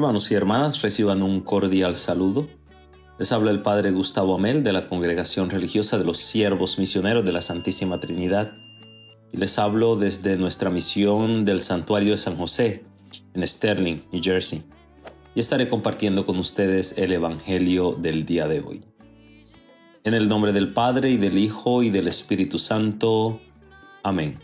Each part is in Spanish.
Hermanos y hermanas, reciban un cordial saludo. Les habla el Padre Gustavo Amel de la Congregación Religiosa de los Siervos Misioneros de la Santísima Trinidad. Les hablo desde nuestra misión del Santuario de San José, en Sterling, New Jersey. Y estaré compartiendo con ustedes el Evangelio del día de hoy. En el nombre del Padre y del Hijo y del Espíritu Santo. Amén.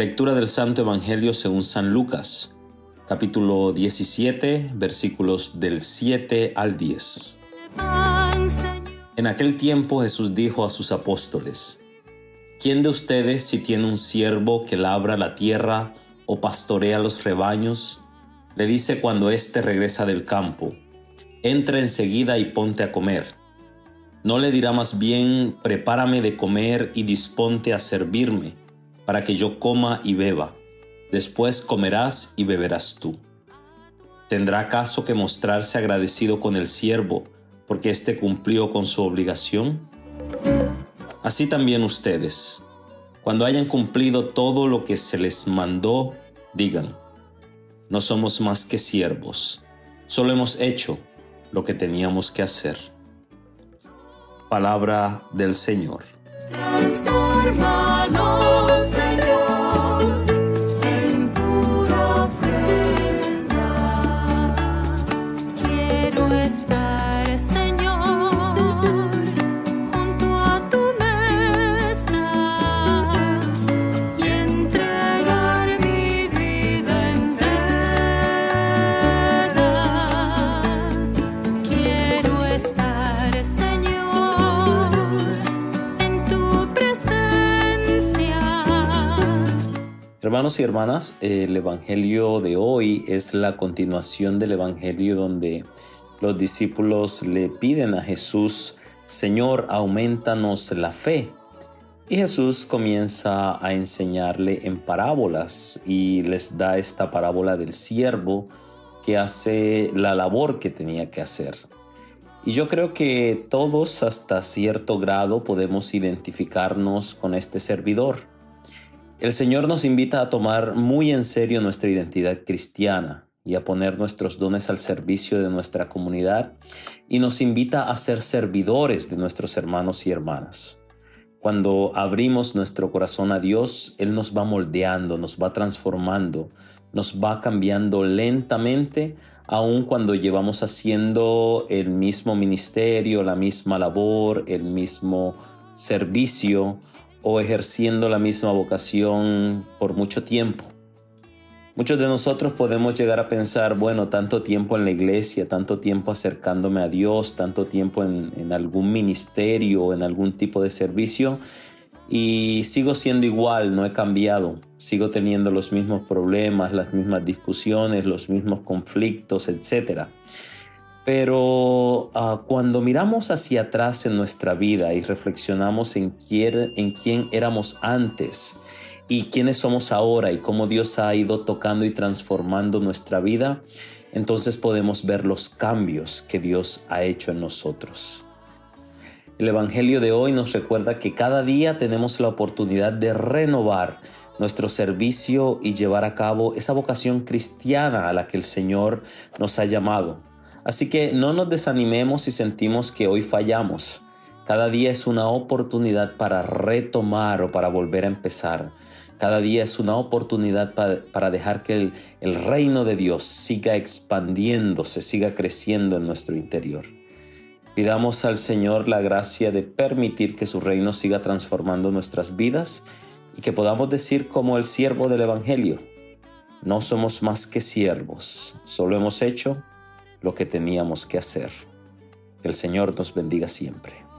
Lectura del Santo Evangelio según San Lucas, capítulo 17, versículos del 7 al 10. En aquel tiempo Jesús dijo a sus apóstoles, ¿quién de ustedes si tiene un siervo que labra la tierra o pastorea los rebaños, le dice cuando éste regresa del campo, entra enseguida y ponte a comer? ¿No le dirá más bien, prepárame de comer y disponte a servirme? Para que yo coma y beba. Después comerás y beberás tú. ¿Tendrá acaso que mostrarse agradecido con el siervo porque éste cumplió con su obligación? Así también ustedes, cuando hayan cumplido todo lo que se les mandó, digan, no somos más que siervos, solo hemos hecho lo que teníamos que hacer. Palabra del Señor. Hermanos y hermanas, el Evangelio de hoy es la continuación del Evangelio donde los discípulos le piden a Jesús, Señor, aumentanos la fe. Y Jesús comienza a enseñarle en parábolas y les da esta parábola del siervo que hace la labor que tenía que hacer. Y yo creo que todos hasta cierto grado podemos identificarnos con este servidor. El Señor nos invita a tomar muy en serio nuestra identidad cristiana y a poner nuestros dones al servicio de nuestra comunidad y nos invita a ser servidores de nuestros hermanos y hermanas. Cuando abrimos nuestro corazón a Dios, Él nos va moldeando, nos va transformando, nos va cambiando lentamente, aun cuando llevamos haciendo el mismo ministerio, la misma labor, el mismo servicio o ejerciendo la misma vocación por mucho tiempo. Muchos de nosotros podemos llegar a pensar, bueno, tanto tiempo en la iglesia, tanto tiempo acercándome a Dios, tanto tiempo en, algún ministerio, en algún tipo de servicio, y sigo siendo igual, no he cambiado, sigo teniendo los mismos problemas, las mismas discusiones, los mismos conflictos, etc. Pero ah, cuando miramos hacia atrás en nuestra vida y reflexionamos en quién, en quién éramos antes y quiénes somos ahora y cómo Dios ha ido tocando y transformando nuestra vida, entonces podemos ver los cambios que Dios ha hecho en nosotros. El Evangelio de hoy nos recuerda que cada día tenemos la oportunidad de renovar nuestro servicio y llevar a cabo esa vocación cristiana a la que el Señor nos ha llamado. Así que no nos desanimemos si sentimos que hoy fallamos. Cada día es una oportunidad para retomar o para volver a empezar. Cada día es una oportunidad para, dejar que el, el reino de Dios siga expandiéndose, siga creciendo en nuestro interior. Pidamos al Señor la gracia de permitir que su reino siga transformando nuestras vidas y que podamos decir como el siervo del Evangelio, no somos más que siervos, solo hemos hecho lo que teníamos que hacer. Que el Señor nos bendiga siempre.